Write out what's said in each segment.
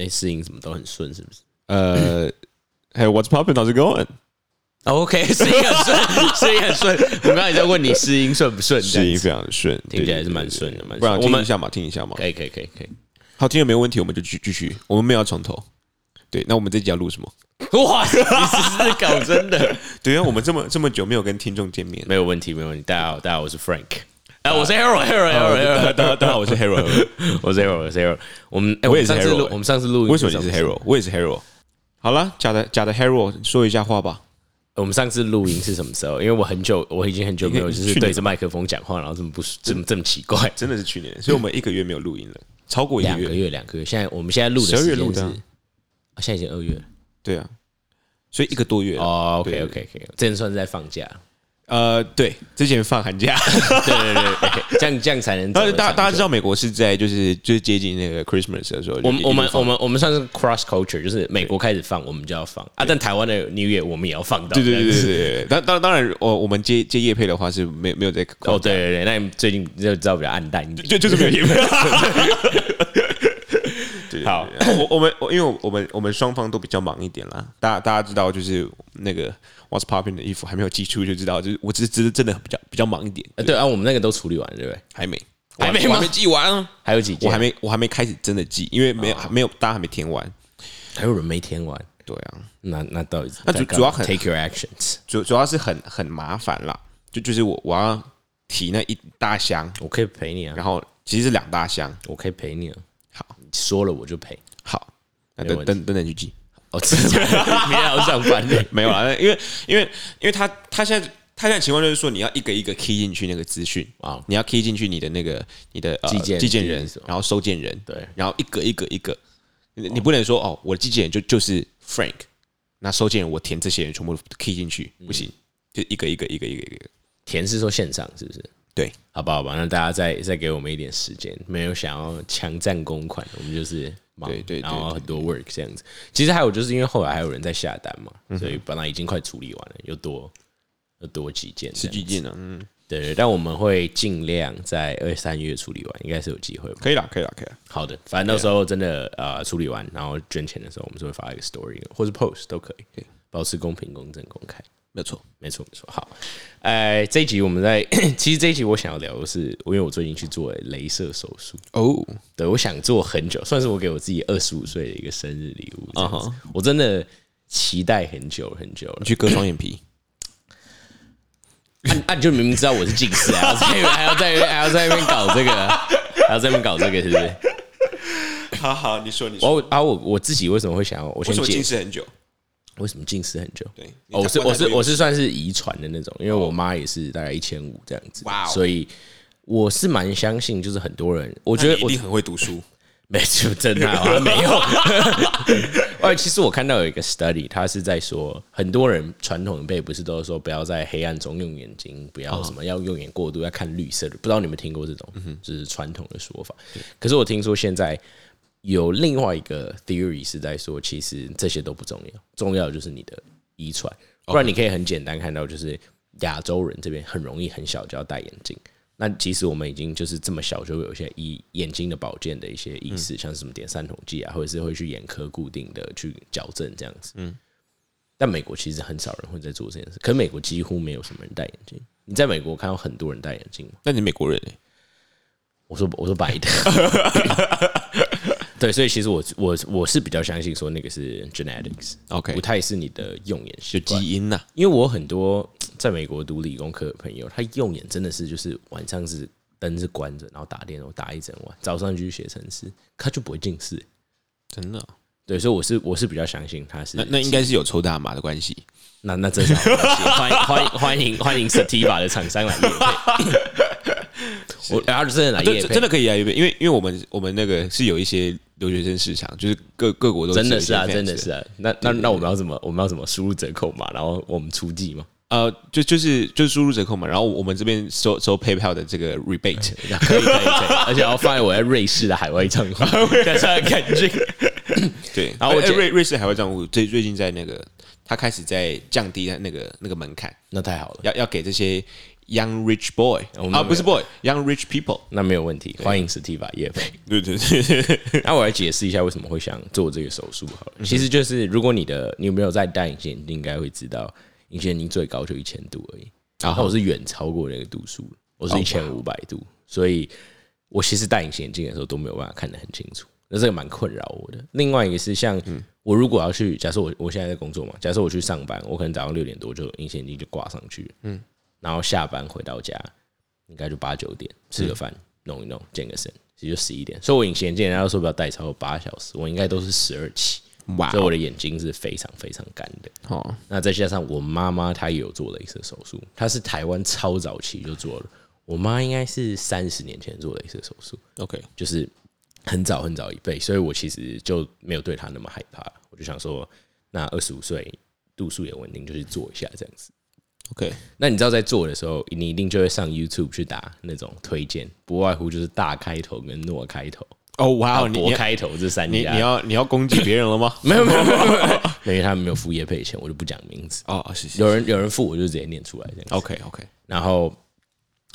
哎，适应什么都很顺，是不是？呃，Hey, what's popping? How's it going? OK，适应很顺，适应很顺。我刚才在问你适应顺不顺？适应非常的顺，听起来是蛮顺的，蛮。不然我们听一下嘛，听一下嘛。可以，可以，可以，可以。好，听了没有问题，我们就继继续。我们没有要从头。对，那我们这集要录什么？哇，你是是搞真的？对啊，我们这么这么久没有跟听众见面，没有问题，没有问题。大家好，大家好，我是 Frank。哎，我是 Hero，Hero，Hero，Hero。大家大家好，我是 Hero，我是 Hero，我是 Hero。我们我也是 Hero。我们上次录音，为什么你是 Hero？我也是 Hero。好了，假的假的 Hero，说一下话吧。我们上次录音是什么时候？因为我很久，我已经很久没有就是对着麦克风讲话，然后这么不这么这么奇怪，真的是去年，所以我们一个月没有录音了，超过两个月，两个月。现在我们现在录的十二月录的，现在已经二月了。对啊，所以一个多月哦。OK OK OK，这算是在放假。呃，对，之前放寒假，对对对，这样这样才能。但是大大家知道，美国是在就是就是接近那个 Christmas 的时候，我们我们我们我们算是 cross culture，就是美国开始放，我们就要放啊。但台湾的 New Year 我们也要放到。对对对对对。当当当然，我我们接接叶配的话是没没有在。哦，对对对，那你最近就知道比较暗淡一点，就就是没有叶配。好，我我们我因为我们我们双方都比较忙一点啦。大家大家知道，就是那个 What's Popping 的衣服还没有寄出，就知道就是我只是只是真的比较比较忙一点。对啊，我们那个都处理完了，对不对？还没，还没还没寄完，还有几件，我还没我还没开始真的寄，因为没有没有大家还没填完，还有人没填完。对啊，那那到底那主主要很 take your actions，主主要是很很麻烦啦。就就是我我要提那一大箱，我可以陪你啊。然后其实是两大箱，我可以陪你啊。好，说了我就陪。好，那等等等等去寄。哦，明天要上班 没有啊？因为因为因为他他现在他现在情况就是说，你要一个一个 key 进去那个资讯啊，你要 key 进去你的那个你的寄件寄件人，然后收件人，对，然后一个一个一个，你不能说哦，我的寄件人就就是 Frank，那收件人我填这些人全部 key 进去不行，就一个一个一个一个一个填是说线上是不是？对，好吧好吧，那大家再再给我们一点时间，没有想要强占公款，我们就是。对对，然后很多 work 这样子，其实还有就是因为后来还有人在下单嘛，所以本来已经快处理完了，又多又多几件，十几件呢，嗯，对，但我们会尽量在二三月处理完，应该是有机会吧，可以了，可以了，可以了。好的，反正到时候真的呃处理完，然后捐钱的时候，我们就会发一个 story 或是 post 都可以，保持公平、公正、公开。没错，没错，没错。好，呃，这一集我们在，其实这一集我想要聊的是，因为我最近去做镭射手术哦，对我想做很久，算是我给我自己二十五岁的一个生日礼物啊，我真的期待很久很久了。你去割双眼皮，啊啊！你就明明知道我是近视啊，还要在还要在那边搞这个，还要在那边搞这个，是不是？好好，你说你说，我啊我我自己为什么会想要我先近视很久？为什么近视很久？对，我是我是我是算是遗传的那种，因为我妈也是大概一千五这样子，哇，所以我是蛮相信，就是很多人，我觉得一定很会读书，没错，真的 没有。哎，其实我看到有一个 study，他是在说，很多人传统的辈不是都说不要在黑暗中用眼睛，不要什么要用眼过度，要看绿色的，不知道你们听过这种，就是传统的说法。可是我听说现在。有另外一个 theory 是在说，其实这些都不重要，重要的就是你的遗传。不然你可以很简单看到，就是亚洲人这边很容易很小就要戴眼镜。那即使我们已经就是这么小，就会有一些医眼睛的保健的一些意识，像什么点三桶剂啊，或者是会去眼科固定的去矫正这样子。嗯。但美国其实很少人会在做这件事，可美国几乎没有什么人戴眼镜。你在美国看到很多人戴眼镜吗？那你美国人哎？我说我说白的。对，所以其实我我我是比较相信说那个是 genetics，OK，不太是你的用眼就基因呐。因为我很多在美国读理工科的朋友，他用眼真的是就是晚上是灯是关着，然后打电脑打一整晚，早上就去写程式，他就不会近视，真的。对，所以我是我是比较相信他是那那应该是有抽大麻的关系。那那真的欢迎欢迎欢迎欢迎 Sativa 的厂商来验 我然后真的来验真的可以啊，因为因为因为我们我们那个是有一些。留学生市场就是各各国都真的是啊，真的是啊。那那那我们要怎么我们要怎么输入折扣嘛？然后我们出季嘛？呃，就就是就是输入折扣嘛。然后我们这边收收 PayPal 的这个 rebate，可以可以可以，而且要放在我在瑞士的海外账户，感觉。对，然后我瑞瑞士海外账户最最近在那个他开始在降低那个那个门槛，那太好了。要要给这些 young rich boy 啊，不是 boy，young rich people。那没有问题，欢迎史蒂法叶飞。对对对，那我来解释一下为什么会想做这个手术好了。其实就是如果你的你有没有在戴隐形眼镜，应该会知道隐形眼镜最高就一千度而已，然后我是远超过那个度数，我是一千五百度，所以我其实戴隐形眼镜的时候都没有办法看得很清楚，那这个蛮困扰我的。另外一个是像我如果要去，假设我我现在在工作嘛，假设我去上班，我可能早上六点多就隐形眼镜就挂上去，嗯，然后下班回到家应该就八九点吃个饭弄一弄健个身，其实就十一点。所以我隐形眼镜人家都说不要戴超过八小时，我应该都是十二起，哇所以我的眼睛是非常非常干的。哦，那再加上我妈妈她也有做镭射手术，她是台湾超早期就做了。我妈应该是三十年前做镭射手术，OK，就是很早很早一辈，所以我其实就没有对她那么害怕。我就想说，那二十五岁度数也稳定，就去做一下这样子。OK，那你知道在做的时候，你一定就会上 YouTube 去打那种推荐，不外乎就是大开头跟诺开头，哦哇你博开头这三家。你你要你要攻击别人了吗？没有没有没有没有，因为 他们没有付业配钱，我就不讲名字。哦，谢谢有人有人付，我就直接念出来这样。，OK OK，然后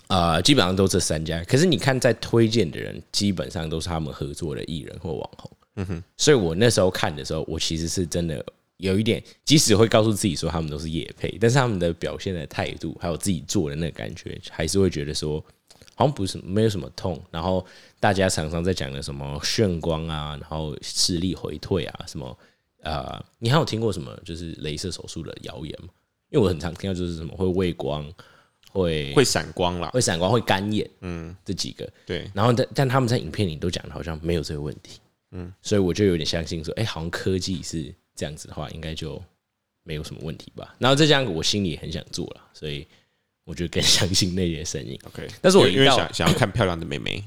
呃，基本上都这三家。可是你看，在推荐的人基本上都是他们合作的艺人或网红。嗯哼，所以我那时候看的时候，我其实是真的有一点，即使会告诉自己说他们都是夜配，但是他们的表现的态度，还有自己做的那个感觉，还是会觉得说。好像不是没有什么痛，然后大家常常在讲的什么炫光啊，然后视力回退啊，什么呃，你还有听过什么就是镭射手术的谣言吗？因为我很常听到就是什么会畏光，会会闪光啦。会闪光、会干眼，嗯，这几个。对，然后但但他们在影片里都讲的好像没有这个问题，嗯，所以我就有点相信说，哎、好像科技是这样子的话，应该就没有什么问题吧。然后再加上我心里也很想做了，所以我就更相信那些声音。OK，但是我因为想想要看漂亮的妹妹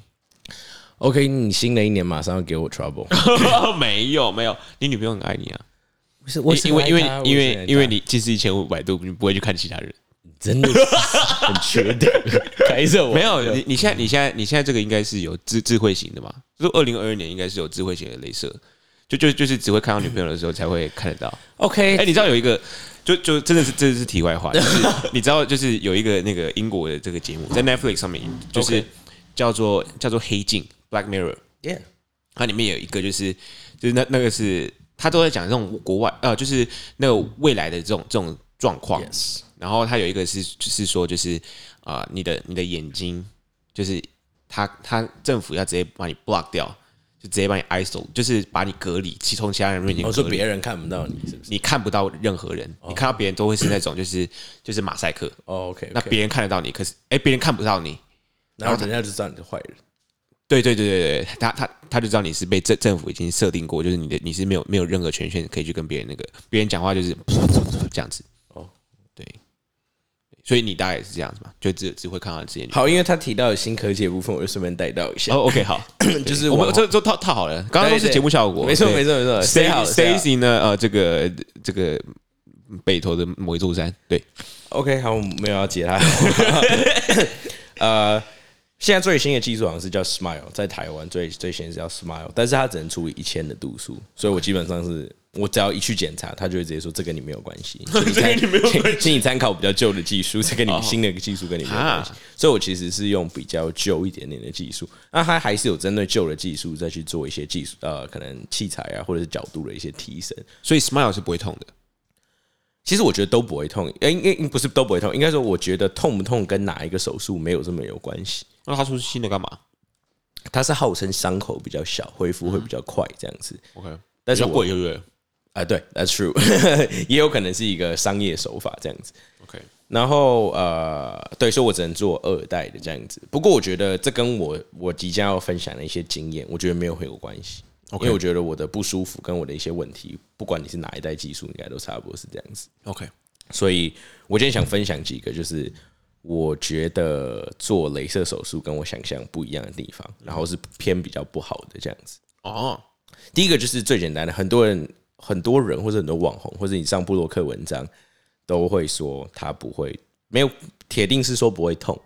，OK，你新的一年马上要给我 trouble，没有没有，你女朋友很爱你啊，不是我因为因为因为因为你近视一千五百度，你不会去看其他人。真的？很缺德，开着我。没有，你你现在你现在你现在这个应该是有智智慧型的嘛？就是二零二二年应该是有智慧型的镭射，就就就是只会看到女朋友的时候才会看得到。OK，哎、你知道有一个，就就真的是这是题外话，就是 你知道就是有一个那个英国的这个节目在 Netflix 上面，就是叫做叫做黑镜 Black Mirror，Yeah，它里面有一个就是就是那那个是他都在讲这种国外呃，就是那个未来的这种这种状况。Yes，然后他有一个是就是说就是啊、呃你的你的眼睛就是他他政府要直接把你 block 掉，就直接把你 isolate，就是把你隔离，其从其他人面前我。说别人看不到你是不是？你看不到任何人，你看到别人都会是那种就是就是马赛克，哦，OK，那别人看得到你，可是哎别人看不到你，然后人家就知道你是坏人。对对对对对，他他他就知道你是被政政府已经设定过，就是你的你是没有没有任何权限可以去跟别人那个别人讲话就是 这样子。哦，对，所以你大概也是这样子嘛，就只只会看到这些。好，因为他提到新科技的部分，我就顺便带到一下。哦，OK，好，就是我我们这这套套好了，刚刚都是节目效果，没错没错没错 Stacy 呢？呃，这个这个北投的某一座山，对，OK，好，我没有要接他。呃，现在最新的技术好像是叫 Smile，在台湾最最新是叫 Smile，但是它只能处理一千的度数，所以我基本上是我只要一去检查，他就会直接说这跟你没有关系，请你参这跟你没有关系请请你参考比较旧的技术，这跟你新的技术跟你没有关系啊。所以我其实是用比较旧一点点的技术，那它还是有针对旧的技术再去做一些技术呃，可能器材啊或者是角度的一些提升。所以 Smile 是不会痛的。其实我觉得都不会痛，应，应该不是都不会痛，应该说我觉得痛不痛跟哪一个手术没有这么有关系。那他出新的干嘛他是号称伤口比较小，恢复会比较快这样子。？OK，但是我比较贵，对不对啊，对，That's true，也有可能是一个商业手法这样子。？OK，然后呃，对，所以我只能做二代的这样子。不过我觉得这跟我我即将要分享的一些经验，我觉得没有很有关系。因为我觉得我的不舒服跟我的一些问题，不管你是哪一代技术，应该都差不多是这样子。OK，所以我今天想分享几个，就是我觉得做镭射手术跟我想象不一样的地方，然后是偏比较不好的这样子。哦，第一个就是最简单的，很多人、很多人或者很多网红，或者你上布洛克文章都会说他不会，没有铁定是说不会痛。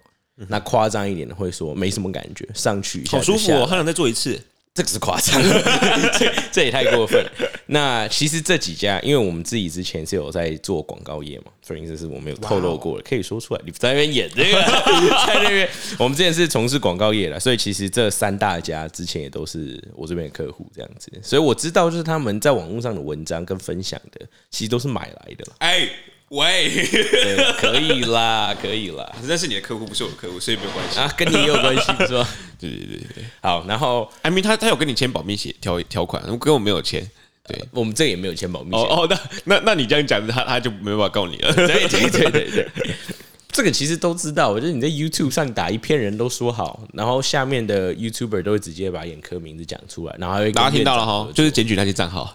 那夸张一点的会说没什么感觉，上去好舒服哦，就下来好想再做一次。这个是夸张，这这也太过分了。那其实这几家，因为我们自己之前是有在做广告业嘛，所以这是我们有透露过的，可以说出来。你在那边演这个，在那边，我们之前是从事广告业的，所以其实这三大家之前也都是我这边的客户，这样子，所以我知道就是他们在网络上的文章跟分享的，其实都是买来的。哎。喂，对，可以啦，可以啦。那是你的客户，不是我的客户，所以没有关系啊，跟你也有关系，是吧？对对对对。好，然后艾米他他有跟你签保密协条条款，跟我没有签。对，我们这也没有签保密。哦哦，那那那你这样讲，他他就没办法告你了。对对对对对，这个其实都知道。我觉得你在 YouTube 上打一篇人都说好，然后下面的 YouTuber 都会直接把眼科名字讲出来，然后大家听到了哈，就是检举那些账号。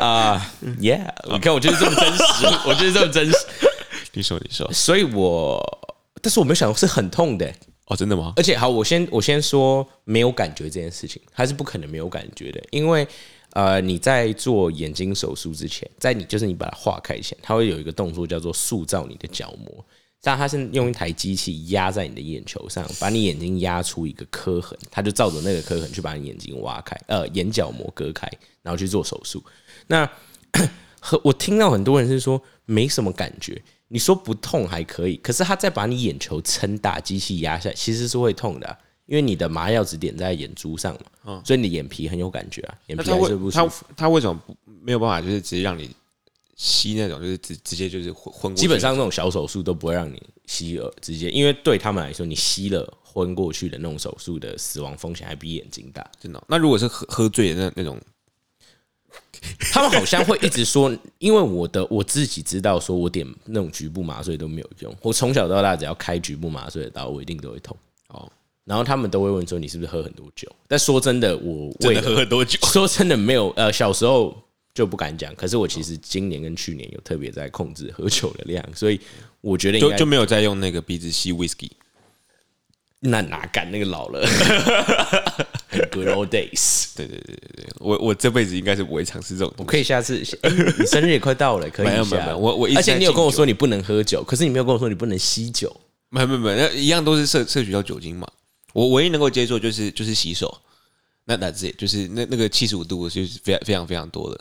啊，Yeah！你看，我就是这么真实，我就是这么真实。你说，你说，所以我，但是我没有想到是很痛的哦，真的吗？而且，好，我先我先说没有感觉这件事情，它是不可能没有感觉的，因为呃，你在做眼睛手术之前，在你就是你把它化开前，它会有一个动作叫做塑造你的角膜，但它是用一台机器压在你的眼球上，把你眼睛压出一个刻痕，它就照着那个刻痕去把你眼睛挖开，呃，眼角膜割开，然后去做手术。那 和我听到很多人是说没什么感觉，你说不痛还可以，可是他再把你眼球撑大，机器压下来，其实是会痛的，因为你的麻药只点在眼珠上嘛，所以你的眼皮很有感觉啊，眼皮还是不舒服。他他为什么不没有办法，就是直接让你吸那种，就是直直接就是昏？基本上那种小手术都不会让你吸耳，直接，因为对他们来说，你吸了昏过去的那种手术的死亡风险还比眼睛大，真的。那如果是喝喝醉的那那种？他们好像会一直说，因为我的我自己知道，说我点那种局部麻醉都没有用。我从小到大只要开局部麻醉的刀，我一定都会痛。哦，然后他们都会问说你是不是喝很多酒？但说真的，我真的喝很多酒。说真的，没有呃，小时候就不敢讲。可是我其实今年跟去年有特别在控制喝酒的量，所以我觉得就就没有再用那个鼻子吸 whisky。那哪敢那个老了？Good old days。对对对对对，我我这辈子应该是不会尝试这种。我可以下次，你生日也快到了，可以没有没有，我我而且你有跟我说你不能喝酒，可是你没有跟我说你不能吸酒。没有没有没有，那一样都是摄摄取到酒精嘛。我唯一能够接受就是就是洗手，那那这就是那那个七十五度就是非常非常非常多的。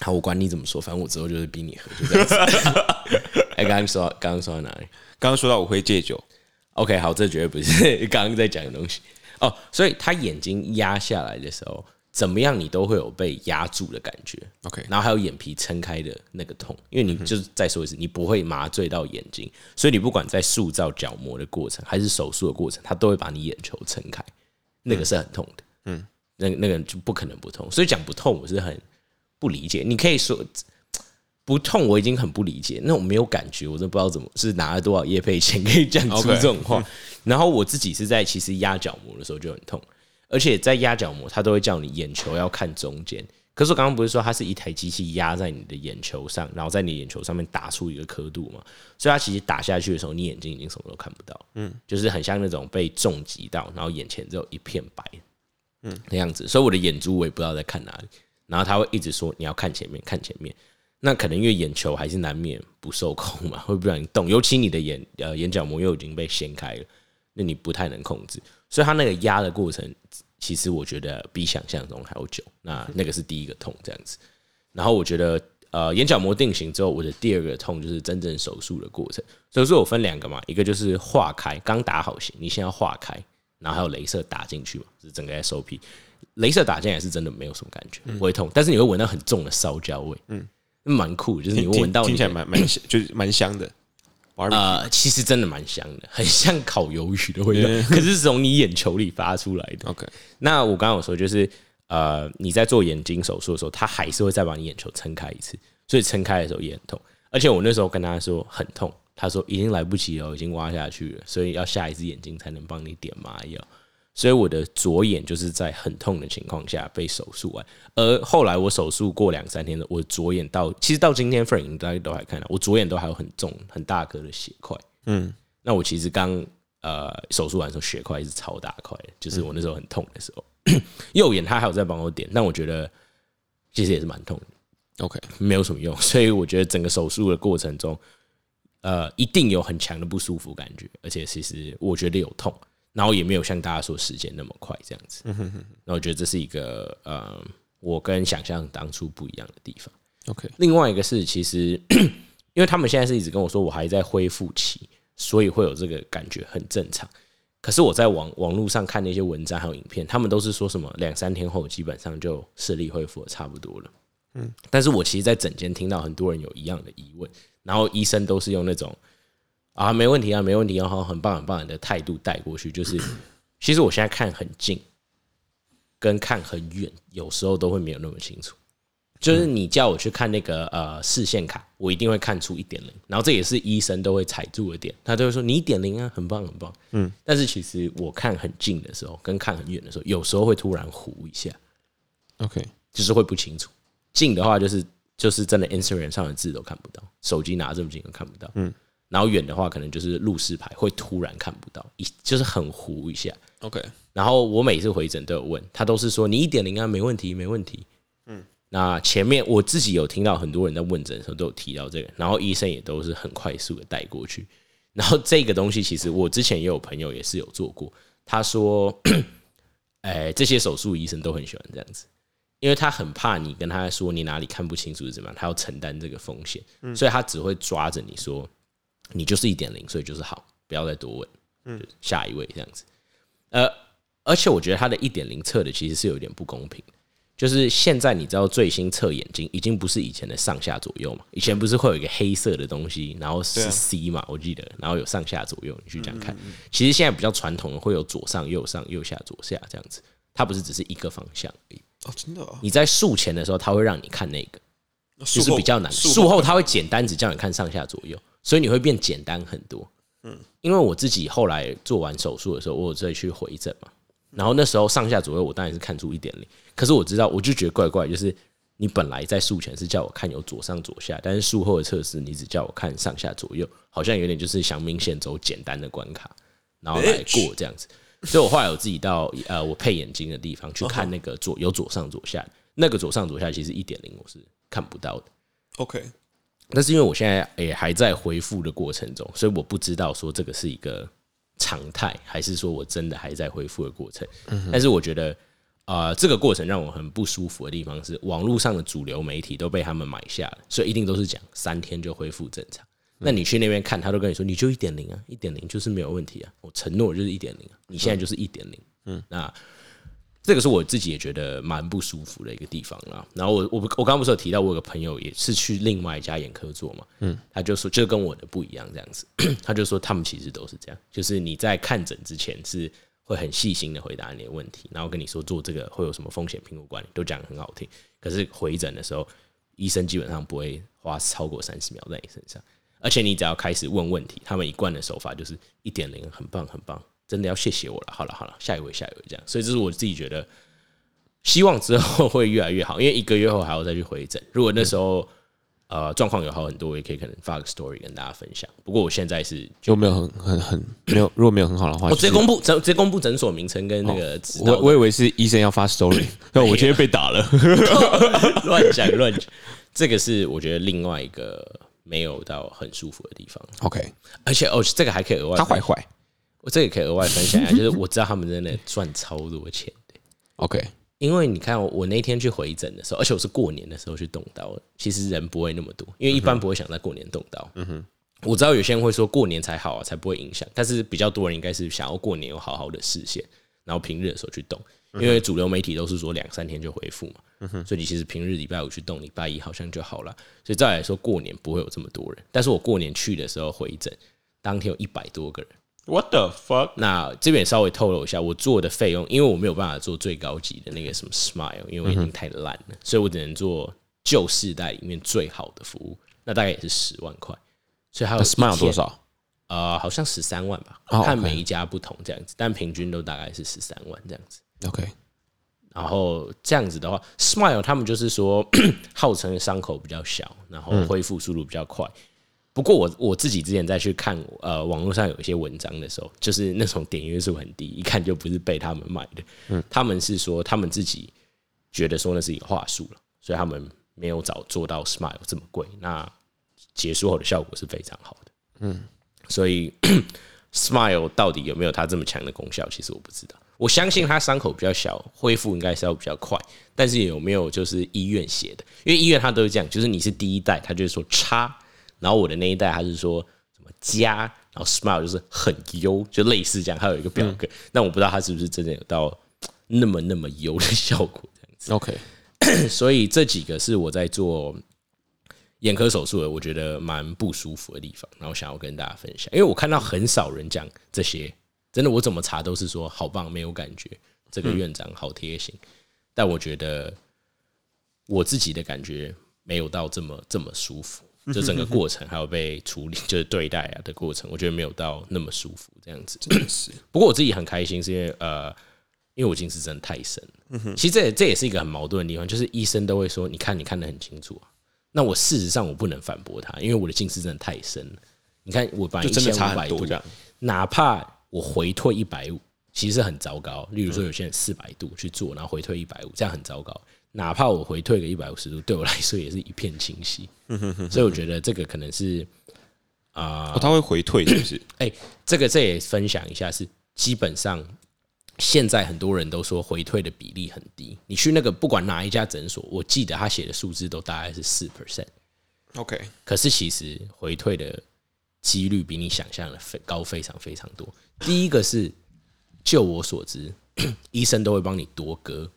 好，我管你怎么说，反正我之后就是逼你喝，就这样子。哎，刚刚说刚刚说到哪里？刚刚说到我会戒酒。OK，好，这绝对不是 刚刚在讲的东西哦。所以他眼睛压下来的时候，怎么样你都会有被压住的感觉。OK，然后还有眼皮撑开的那个痛，因为你就是再说一次，你不会麻醉到眼睛，所以你不管在塑造角膜的过程还是手术的过程，他都会把你眼球撑开，那个是很痛的。嗯，那那个就不可能不痛，所以讲不痛我是很不理解。你可以说。不痛，我已经很不理解。那我没有感觉，我都不知道怎么是拿了多少液配钱可以讲 出这种话。然后我自己是在其实压角膜的时候就很痛，而且在压角膜，他都会叫你眼球要看中间。可是我刚刚不是说它是一台机器压在你的眼球上，然后在你眼球上面打出一个刻度嘛？所以它其实打下去的时候，你眼睛已经什么都看不到。嗯，就是很像那种被重击到，然后眼前只有一片白，嗯，那样子。所以我的眼珠我也不知道在看哪里。然后他会一直说你要看前面，看前面。那可能因为眼球还是难免不受控嘛，会不让你动，尤其你的眼呃眼角膜又已经被掀开了，那你不太能控制，所以它那个压的过程，其实我觉得比想象中还要久。那那个是第一个痛这样子，然后我觉得呃眼角膜定型之后，我的第二个痛就是真正手术的过程。手术我分两个嘛，一个就是化开，刚打好型，你先要化开，然后还有镭射打进去嘛，是整个 SOP。镭射打进来是真的没有什么感觉，不会痛，但是你会闻到很重的烧焦味，嗯。蛮酷，就是你闻到听起来蛮 蛮香，就是蛮香的。呃，其实真的蛮香的，很像烤鱿鱼的味道，可是从你眼球里发出来的。OK，那我刚刚有说，就是呃，你在做眼睛手术的时候，他还是会再把你眼球撑开一次，所以撑开的时候也很痛。而且我那时候跟他说很痛，他说已经来不及了，已经挖下去了，所以要下一只眼睛才能帮你点麻药。所以我的左眼就是在很痛的情况下被手术完，而后来我手术过两三天的，我左眼到其实到今天份，大家都还看到我左眼都还有很重很大颗的血块。嗯，那我其实刚呃手术完的时候血块是超大块，就是我那时候很痛的时候，右眼他还有在帮我点，但我觉得其实也是蛮痛的。OK，没有什么用，所以我觉得整个手术的过程中，呃，一定有很强的不舒服感觉，而且其实我觉得有痛。然后也没有像大家说时间那么快这样子。那我觉得这是一个呃，我跟想象当初不一样的地方。OK，另外一个是，其实 因为他们现在是一直跟我说我还在恢复期，所以会有这个感觉，很正常。可是我在网网络上看那些文章还有影片，他们都是说什么两三天后基本上就视力恢复的差不多了。嗯，但是我其实，在整间听到很多人有一样的疑问，然后医生都是用那种啊没问题啊没问题啊，好很棒很棒的态度带过去，就是 其实我现在看很近，跟看很远，有时候都会没有那么清楚。就是你叫我去看那个呃视线卡，我一定会看出一点零，然后这也是医生都会踩住的点，他都会说你一点零啊，很棒很棒，嗯。但是其实我看很近的时候，跟看很远的时候，有时候会突然糊一下，OK，就是会不清楚。近的话就是就是真的 Instagram 上的字都看不到，手机拿这么近都看不到，嗯。然后远的话，可能就是路视牌会突然看不到，一就是很糊一下。OK，然后我每次回诊都有问他，都是说你一点零啊，没问题，没问题。嗯，那前面我自己有听到很多人在问诊的时候都有提到这个，然后医生也都是很快速的带过去。然后这个东西其实我之前也有朋友也是有做过，他说，哎，这些手术医生都很喜欢这样子，因为他很怕你跟他说你哪里看不清楚是怎么样，他要承担这个风险，所以他只会抓着你说你就是一点零，所以就是好，不要再多问，嗯，下一位这样子。呃，而且我觉得他的一点零测的其实是有点不公平，就是现在你知道最新测眼睛已经不是以前的上下左右嘛，以前不是会有一个黑色的东西，然后是 C 嘛，我记得，然后有上下左右，你去这样看。其实现在比较传统的会有左上右上右下左下这样子，它不是只是一个方向而已。哦，真的哦，你在术前的时候，他会让你看那个，就是比较难。术术后他会简单只叫你看上下左右，所以你会变简单很多。嗯，因为我自己后来做完手术的时候，我有再去回诊嘛，然后那时候上下左右我当然是看出一点零，可是我知道我就觉得怪怪，就是你本来在术前是叫我看有左上左下，但是术后的测试你只叫我看上下左右，好像有点就是想明显走简单的关卡，然后来过这样子。所以我后来有自己到呃我配眼睛的地方去看那个左有左上左下，那个左上左下其实一点零我是看不到的。OK，但是因为我现在也还在恢复的过程中，所以我不知道说这个是一个常态，还是说我真的还在恢复的过程。但是我觉得，呃，这个过程让我很不舒服的地方是，网络上的主流媒体都被他们买下了，所以一定都是讲三天就恢复正常。那你去那边看，他都跟你说你就一点零啊，一点零就是没有问题啊，我承诺就是一点零啊，你现在就是一点零，嗯，那这个是我自己也觉得蛮不舒服的一个地方啦。然后我我我刚刚不是有提到我有个朋友也是去另外一家眼科做嘛，嗯，他就说就跟我的不一样这样子，他就说他们其实都是这样，就是你在看诊之前是会很细心的回答你的问题，然后跟你说做这个会有什么风险评估管理，都讲得很好听。可是回诊的时候，医生基本上不会花超过三十秒在你身上，而且你只要开始问问题，他们一贯的手法就是一点零，很棒很棒，真的要谢谢我了。好了好了，下一位下一位这样，所以这是我自己觉得，希望之后会越来越好，因为一个月后还要再去回诊。如果那时候呃状况有好很多，我也可以可能发个 story 跟大家分享。不过我现在是就没有很很很没有，如果没有很好的话，我直接公布诊直接公布诊所名称跟那个我我以为是医生要发 story，那我今天被打了。乱讲乱讲，这个是我觉得另外一个没有到很舒服的地方。OK，而且哦，这个还可以额外他坏坏。我这也可以额外分享一下，就是我知道他们真的赚超多钱的，OK，因为你看我我那天去回诊的时候，而且我是过年的时候去动刀的，其实人不会那么多，因为一般不会想在过年动刀。嗯哼，我知道有些人会说过年才好啊，才不会影响，但是比较多人应该是想要过年有好好的视线，然后平日的时候去动，因为主流媒体都是说两三天就恢复嘛，所以你其实平日礼拜五去动，礼拜一好像就好了，所以照来说过年不会有这么多人，但是我过年去的时候回诊，当天有一百多个人。What the fuck？那这边也稍微透露一下，我做的费用，因为我没有办法做最高级的那个什么 Smile，因为我已经太烂了，所以我只能做旧世代里面最好的服务，那大概也是十万块。所以还有 Smile 多？少？呃，好像十三万吧，哦看每一家不同这样子，但平均都大概是十三万这样子。OK，然后这样子的话，Smile 他们就是说 号称伤口比较小，然后恢复速度比较快。不过我我自己之前在去看呃网络上有一些文章的时候，就是那种点阅数很低，一看就不是被他们买的。嗯他们是说他们自己觉得说那是一个话术了，所以他们没有早做到 Smile 这么贵。那结束后的效果是非常好的。嗯，所以 Smile 到底有没有它这么强的功效，其实我不知道。我相信它伤口比较小，恢复应该是要比较快。但是有没有就是医院写的？因为医院它都是这样，就是你是第一代，它就是说差，然后我的那一代他是说什么加，然后 Smile 就是很优，就类似这样。还有一个表格，但我不知道他是不是真的有到那么那么优的效果这样子。OK，所以这几个是我在做眼科手术的，我觉得蛮不舒服的地方，然后想要跟大家分享。因为我看到很少人讲这些，真的我怎么查都是说好棒，没有感觉，这个院长好贴心。但我觉得我自己的感觉没有到这么这么舒服，就整个过程还有被处理，就是对待啊的过程，我觉得没有到那么舒服这样子。是不过我自己很开心，是因为呃，因为我近视真的太深了。其实这也这也是一个很矛盾的地方，就是医生都会说，你看你看得很清楚啊。那我事实上我不能反驳他，因为我的近视真的太深了。你看我本来就真的差1500度。哪怕我回退一百五，其实很糟糕。例如说，有些人四百度去做，然后回退一百五，这样很糟糕。哪怕我回退个一百五十度，对我来说也是一片清晰。所以我觉得这个可能是啊、哦，他会回退是不是？哎、这个这也分享一下，是基本上现在很多人都说回退的比例很低。你去那个不管哪一家诊所，我记得他写的数字都大概是四 percent，OK，可是其实回退的几率比你想象的非高非常非常多。第一个是，就我所知，医生都会帮你多割。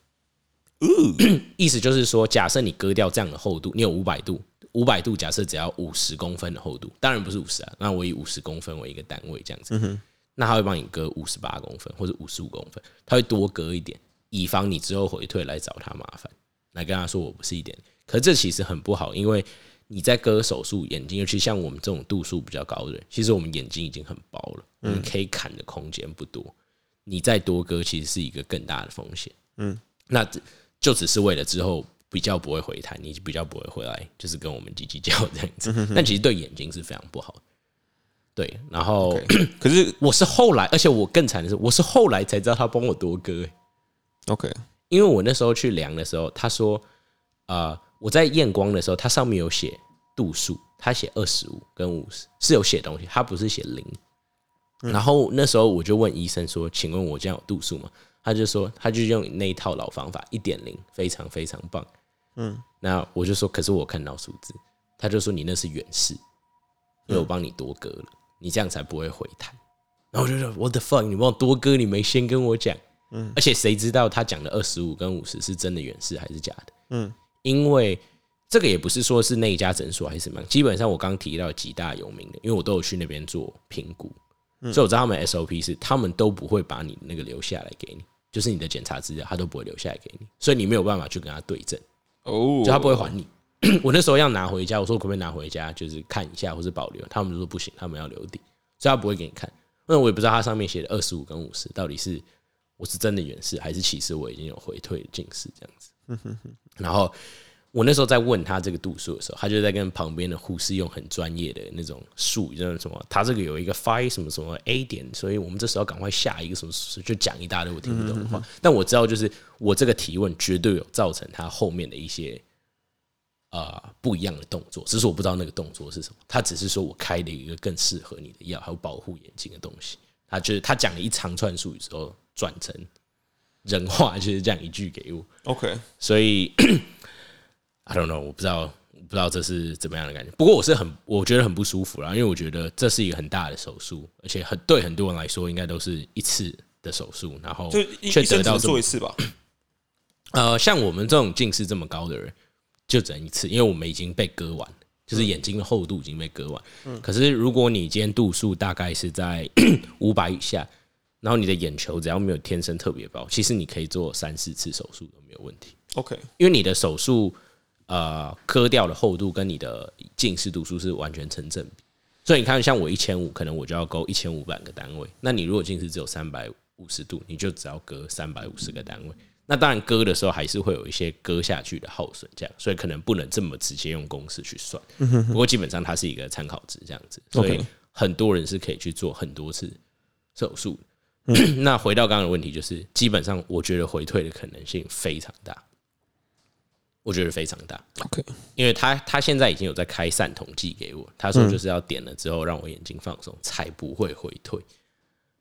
意思就是说，假设你割掉这样的厚度，你有五百度，五百度假设只要五十公分的厚度，当然不是五十啊，那我以五十公分为一个单位这样子，那他会帮你割五十八公分或者五十五公分，他会多割一点，以防你之后回退来找他麻烦，来跟他说我不是一点，可这其实很不好，因为你在割手术眼睛，尤其像我们这种度数比较高的人，其实我们眼睛已经很薄了，我们可以砍的空间不多，你再多割其实是一个更大的风险，嗯，那这就只是为了之后比较不会回弹，你比较不会回来，就是跟我们叽叽叫这样子。但其实对眼睛是非常不好的。对，然后可是 我是后来，而且我更惨的是，我是后来才知道他帮我多割、欸 OK，因为我那时候去量的时候，他说，呃，我在验光的时候，它上面有写度数，他写二十五跟五十是有写东西，他不是写零。然后那时候我就问医生说：“请问我这样有度数吗？”他就说：“他就用那一套老方法，一点零，非常非常棒。”嗯，那我就说：“可是我看到数字。”他就说：“你那是远视，因为我帮你多割了，你这样才不会回弹。”然后我就说：“What the fuck？你帮我多割，你没先跟我讲。”嗯，而且谁知道他讲的二十五跟五十是真的远视还是假的？嗯，因为这个也不是说是那一家诊所还是什么样，基本上我刚提到几大有名的，因为我都有去那边做评估，所以我知道他们 SOP 是他们都不会把你那个留下来给你，就是你的检查资料他都不会留下来给你，所以你没有办法去跟他对证，哦，就他不会还你。我那时候要拿回家，我说可不可以拿回家，就是看一下或是保留，他们就说不行，他们要留底，所以他不会给你看。那我也不知道他上面写的二十五跟五十到底是我是真的远视，还是其实我已经有回退的近视这样子。然后我那时候在问他这个度数的时候，他就在跟旁边的护士用很专业的那种术语，就是什么，他这个有一个 phi 什么什么 A 点，所以我们这时候赶快下一个什么，就讲一大堆我听不懂的话。但我知道，就是我这个提问绝对有造成他后面的一些呃不一样的动作，只是我不知道那个动作是什么。他只是说我开了一个更适合你的药，还有保护眼睛的东西。他就是他讲了一长串术语之后，转成人话，就是这样一句给我。OK，所以 I don't know，我不知道，不知道这是怎么样的感觉。不过我是很，我觉得很不舒服啦，因为我觉得这是一个很大的手术，而且很对很多人来说，应该都是一次的手术，然后却得到做一次吧。呃，像我们这种近视这么高的人，就只能一次，因为我们已经被割完，就是眼睛的厚度已经被割完。可是如果你今天度数大概是在 五百以下，然后你的眼球只要没有天生特别薄，其实你可以做三四次手术都没有问题。OK，因为你的手术呃割掉的厚度跟你的近视度数是完全成正比，所以你看，像我一千五，可能我就要勾一千五百个单位。那你如果近视只有三百五十度，你就只要割三百五十个单位。那当然割的时候还是会有一些割下去的耗损，这样，所以可能不能这么直接用公式去算。不过基本上它是一个参考值，这样子，所以很多人是可以去做很多次手术。那回到刚刚的问题，就是基本上我觉得回退的可能性非常大，我觉得非常大。OK，因为他他现在已经有在开散瞳剂给我，他说就是要点了之后让我眼睛放松，才不会回退。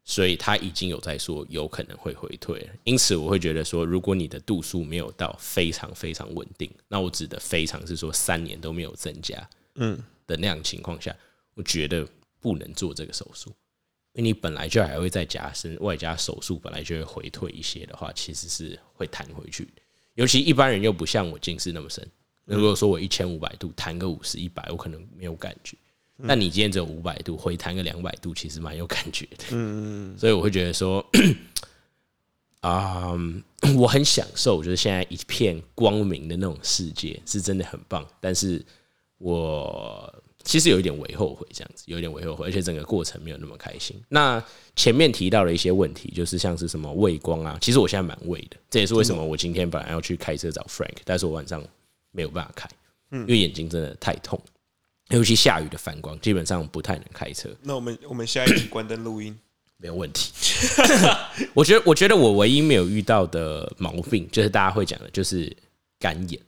所以他已经有在说有可能会回退了。因此，我会觉得说，如果你的度数没有到非常非常稳定，那我指的非常是说三年都没有增加，嗯的那样情况下，我觉得不能做这个手术。因为你本来就还会再加深，外加手术本来就会回退一些的话，其实是会弹回去。尤其一般人又不像我近视那么深，如果说我一千五百度弹个五十一百，我可能没有感觉。但你今天只有五百度，回弹个两百度，其实蛮有感觉的。嗯，所以我会觉得说，啊 我很享受，就是现在一片光明的那种世界，是真的很棒。但是我其实有一点为后悔，这样子有一点为后悔，而且整个过程没有那么开心。那前面提到的一些问题，就是像是什么畏光啊，其实我现在蛮畏的。这也是为什么我今天本来要去开车找 Frank，但是我晚上没有办法开，因为眼睛真的太痛。尤其下雨的反光，基本上不太能开车。那我们我们下一集关灯录音 没有问题。我觉得，我觉得我唯一没有遇到的毛病，就是大家会讲的，就是干眼。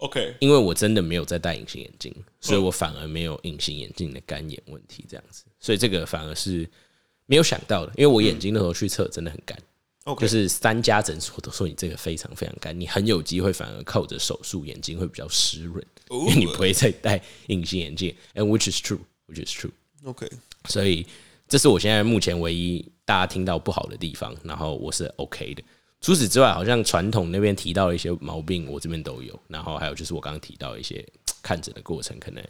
OK，因为我真的没有在戴隐形眼镜，所以我反而没有隐形眼镜的干眼问题，这样子。所以这个反而是没有想到的，因为我眼睛那时候去测真的很干就是三家诊所都说你这个非常非常干，你很有机会反而靠着手术眼睛会比较湿润，因为你不会再戴隐形眼镜。And which is true, which is true。OK，所以这是我现在目前唯一大家听到不好的地方，然后我是 OK 的。除此之外，好像传统那边提到的一些毛病，我这边都有。然后还有就是我刚刚提到一些看诊的过程，可能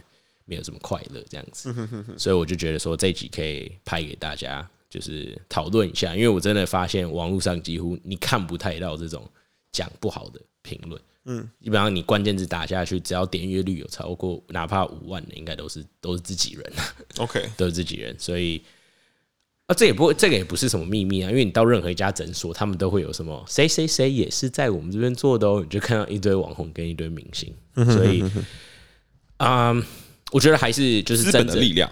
没有这么快乐这样子，所以我就觉得说这一集可以拍给大家，就是讨论一下。因为我真的发现网络上几乎你看不太到这种讲不好的评论，嗯，基本上你关键字打下去，只要点阅率有超过哪怕五万的，应该都是都是自己人。OK，都是自己人，所以啊，这也不，这个也不是什么秘密啊，因为你到任何一家诊所，他们都会有什么谁谁谁也是在我们这边做的哦，你就看到一堆网红跟一堆明星，所以啊、我觉得还是就是资真正本的力量。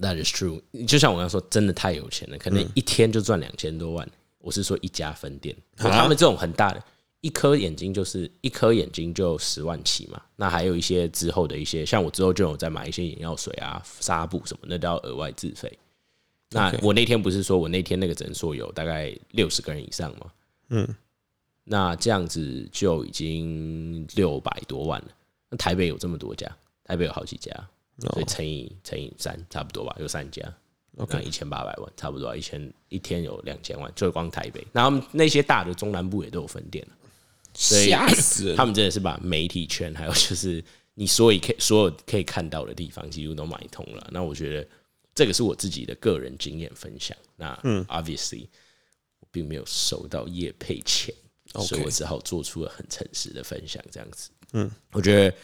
That is true。就像我刚刚说，真的太有钱了，可能一天就赚两千多万。我是说一家分店，啊他们这种很大的，一颗眼睛就是一颗眼睛就十万起嘛。那还有一些之后的一些，像我之后就有在买一些眼药水啊、纱布什么那，都要额外自费。那我那天不是说我那天那个诊所有大概六十个人以上吗？嗯，那这样子就已经六百多万了。那台北有这么多家，台北有好几家，所以乘以乘以三，差不多吧，有三家。OK，一千八百万，差不多啊一千一天有两千万，就光台北。然后那些大的中南部也都有分店了以吓死！他们真的是把媒体圈，还有就是你所以可以所有可以看到的地方，几乎都买通了。那我觉得这个是我自己的个人经验分享。那嗯，obviously 我并没有收到业配钱所以我只好做出了很诚实的分享，这样子。嗯，我觉得。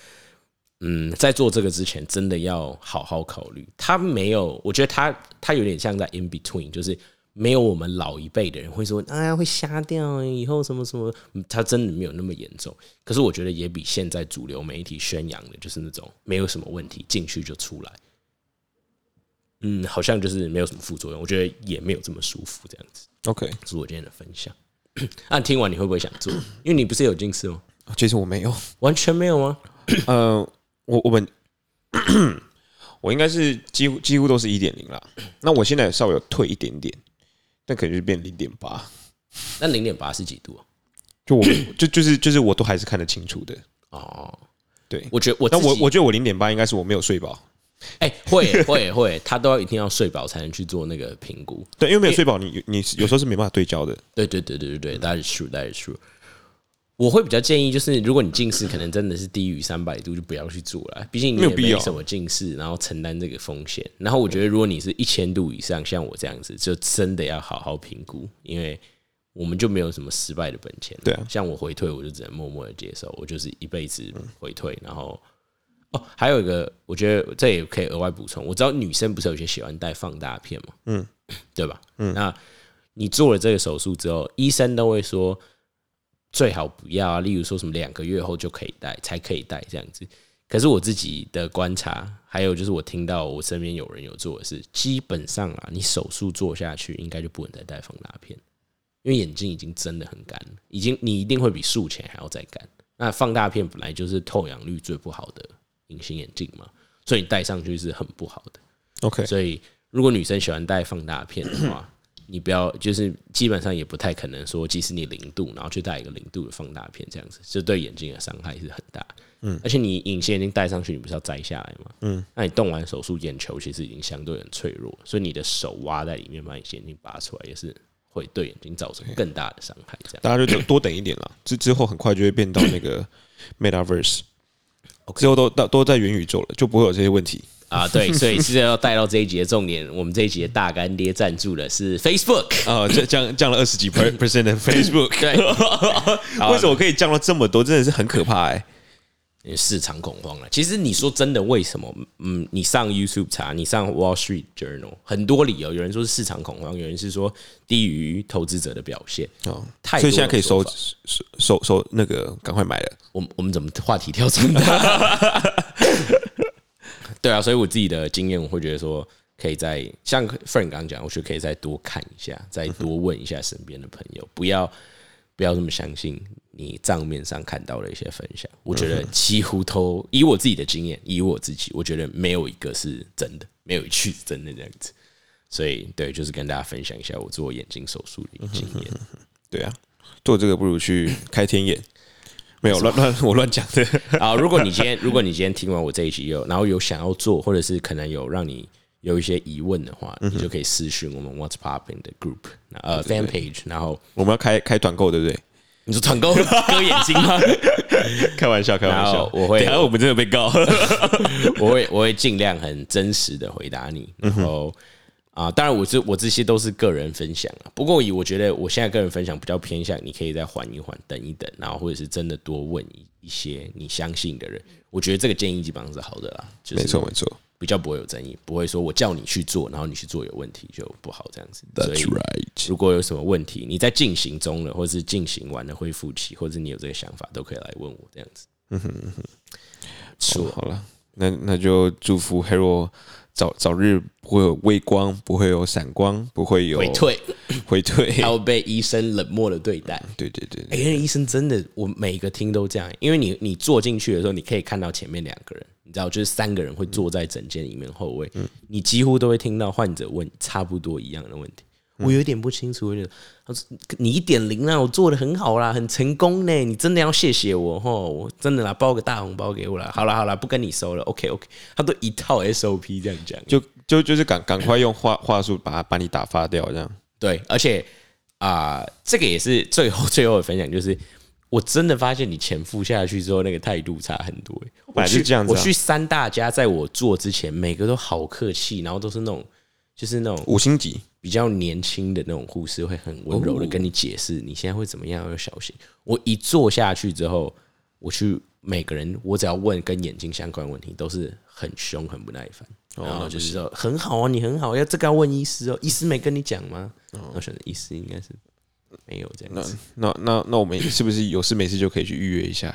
嗯，在做这个之前，真的要好好考虑。他没有，我觉得他他有点像在 in between，就是没有我们老一辈的人会说，哎呀会瞎掉，以后什么什么，嗯他真的没有那么严重。可是我觉得也比现在主流媒体宣扬的，就是那种没有什么问题，进去就出来，嗯，好像就是没有什么副作用。我觉得也没有这么舒服，这样子。OK，这是我今天的分享。那、听完你会不会想做？因为你不是有近视吗？其实我没有。完全没有吗？呃，我我们 我应该是几乎几乎都是一点零啦。那我现在稍微有退一点点，但可能就变零点八。那零点八是几度啊？就我就就是就是我都还是看得清楚的。哦，对，我觉得我但我我觉得我零点八应该是我没有睡饱。哎、会会会，他都要一定要睡饱才能去做那个评估。对，因为没有睡饱，你你有时候是没办法对焦的。对对对对对对，That is true，That is true。我会比较建议，就是如果你近视可能真的是低于三百度，就不要去做了，毕竟你也没有什么近视，然后承担这个风险。然后我觉得，如果你是一千度以上，像我这样子，就真的要好好评估，因为我们就没有什么失败的本钱。对啊像我回退，我就只能默默的接受，我就是一辈子回退。然后哦，还有一个，我觉得这也可以额外补充。我知道女生不是有些喜欢戴放大片嘛，嗯，对吧？嗯，那你做了这个手术之后，医生都会说最好不要啊，例如说什么两个月后就可以戴，才可以戴这样子。可是我自己的观察，还有就是我听到我身边有人有做的是，基本上啊，你手术做下去，应该就不能再戴放大片，因为眼睛已经真的很干了，已经你一定会比术前还要再干。那放大片本来就是透氧率最不好的隐形眼镜嘛，所以你戴上去是很不好的。OK，所以如果女生喜欢戴放大片的话，你不要就是基本上也不太可能说，即使你零度，然后去戴一个零度的放大片这样子，这对眼睛的伤害是很大。嗯，而且你隐形眼镜戴上去，你不是要摘下来吗？嗯，那你动完手术，眼球其实已经相对很脆弱，所以你的手挖在里面把隐形眼镜拔出来，也是会对眼睛造成更大的伤害。这样，大家就多多等一点了，之之后很快就会变到那个 Metaverse，之后都到都在元宇宙了，就不会有这些问题。啊，对，所以是要带到这一集的重点。我们这一集的大干爹赞助的是 Facebook 啊，降降降了二十几 percent 的 Facebook。对，为什么可以降到这么多？真的是很可怕哎。市场恐慌了。其实你说真的，为什么？嗯，你上 YouTube 查，你上 Wall Street Journal，很多理由。有人说是市场恐慌，有人是说低于投资者的表现。哦，太所以现在可以收收收收那个，赶快买了。我我们怎么话题跳这么对啊，所以我自己的经验，我会觉得说，可以再像 Frank 刚刚讲，我觉得可以再多看一下，再多问一下身边的朋友，不要不要这么相信。你账面上看到的一些分享，我觉得几乎都以我自己的经验，以我自己，我觉得没有一个是真的，没有一句是真的这样子。所以，对，就是跟大家分享一下我做眼睛手术的经验。对啊，做这个不如去开天眼。没有 乱乱，我乱讲的啊！如果你今天，如果你今天听完我这一集有，然后有想要做，或者是可能有让你有一些疑问的话，你就可以私讯我们 What's Popping 的 group，呃，fan page，然后我们要开开团购，对不对？你说团购割眼睛吗？开玩笑，开玩笑。我会，然后我们真的被告。我会，我会尽量很真实的回答你。然后啊，当然，我这我这些都是个人分享啊。不过以我觉得，我现在个人分享比较偏向，你可以再缓一缓，等一等，然后或者是真的多问一一些你相信的人。我觉得这个建议基本上是好的啦。没错，没错。比较不会有争议，不会说我叫你去做，然后你去做有问题就不好这样子。That's right。如果有什么问题，你在进行中了，或是进行完了恢复期，或者你有这个想法，都可以来问我这样子。嗯哼嗯哼，说好了，那那就祝福 Hero 早早日不会有微光，不会有闪光，不会有回退 回退，还要被医生冷漠的对待。对对对，哎，医生真的，我每个听都这样，因为你你坐进去的时候，你可以看到前面两个人。你知道，就是三个人会坐在整间里面后位，你几乎都会听到患者问差不多一样的问题。我有点不清楚，他说：“你一点零啊，我做的很好啦，很成功呢，你真的要谢谢我吼，我真的啦，包个大红包给我啦。好啦好啦，不跟你收了，OK OK。”他都一套 SOP 这样讲，就就就是赶赶快用话话术把他把你打发掉这样。对，而且啊，这个也是最后 最后的分享，就是。我真的发现你钱付下去之后，那个态度差很多。我去这样子，我去三大家，在我做之前，每个都好客气，然后都是那种，就是那种五星级比较年轻的那种护士，会很温柔的跟你解释你现在会怎么样，要小心。我一坐下去之后，我去每个人，我只要问跟眼睛相关问题，都是很凶、很不耐烦，然后就是说很好啊，你很好，要这个要问医师哦，医师没跟你讲吗？我选择医师应该是。没有这样子，那那那我们是不是有事没事就可以去预约一下，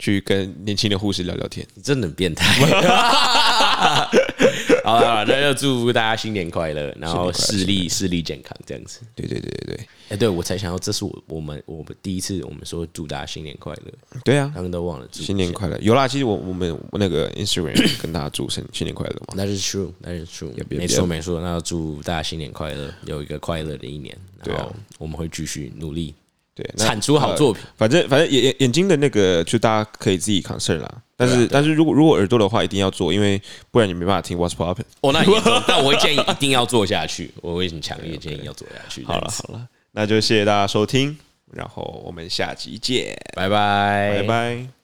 去跟年轻的护士聊聊天？你真的很变态。好了，那就祝福大家新年快乐，然后视力视力健康这样子。对对对对对，哎，对我才想到，这是我我们我们第一次我们说祝大家新年快乐。对啊，他们都忘了新年快乐。有啦，其实我我们那个 Instagram 跟大家祝新 新年快乐嘛。那是 true，那是 true，没错没错。那要祝大家新年快乐，有一个快乐的一年。对啊，我们会继续努力，对，产出好作品。反正反正眼眼眼睛的那个，就大家可以自己 concern 啦。但是但是如果如果耳朵的话，一定要做，因为不然你没办法听 What's Popping。哦，那 但我会建议一定要做下去，我为什么强烈建议要做下去。好了好了，那就谢谢大家收听，然后我们下集见，拜拜拜拜。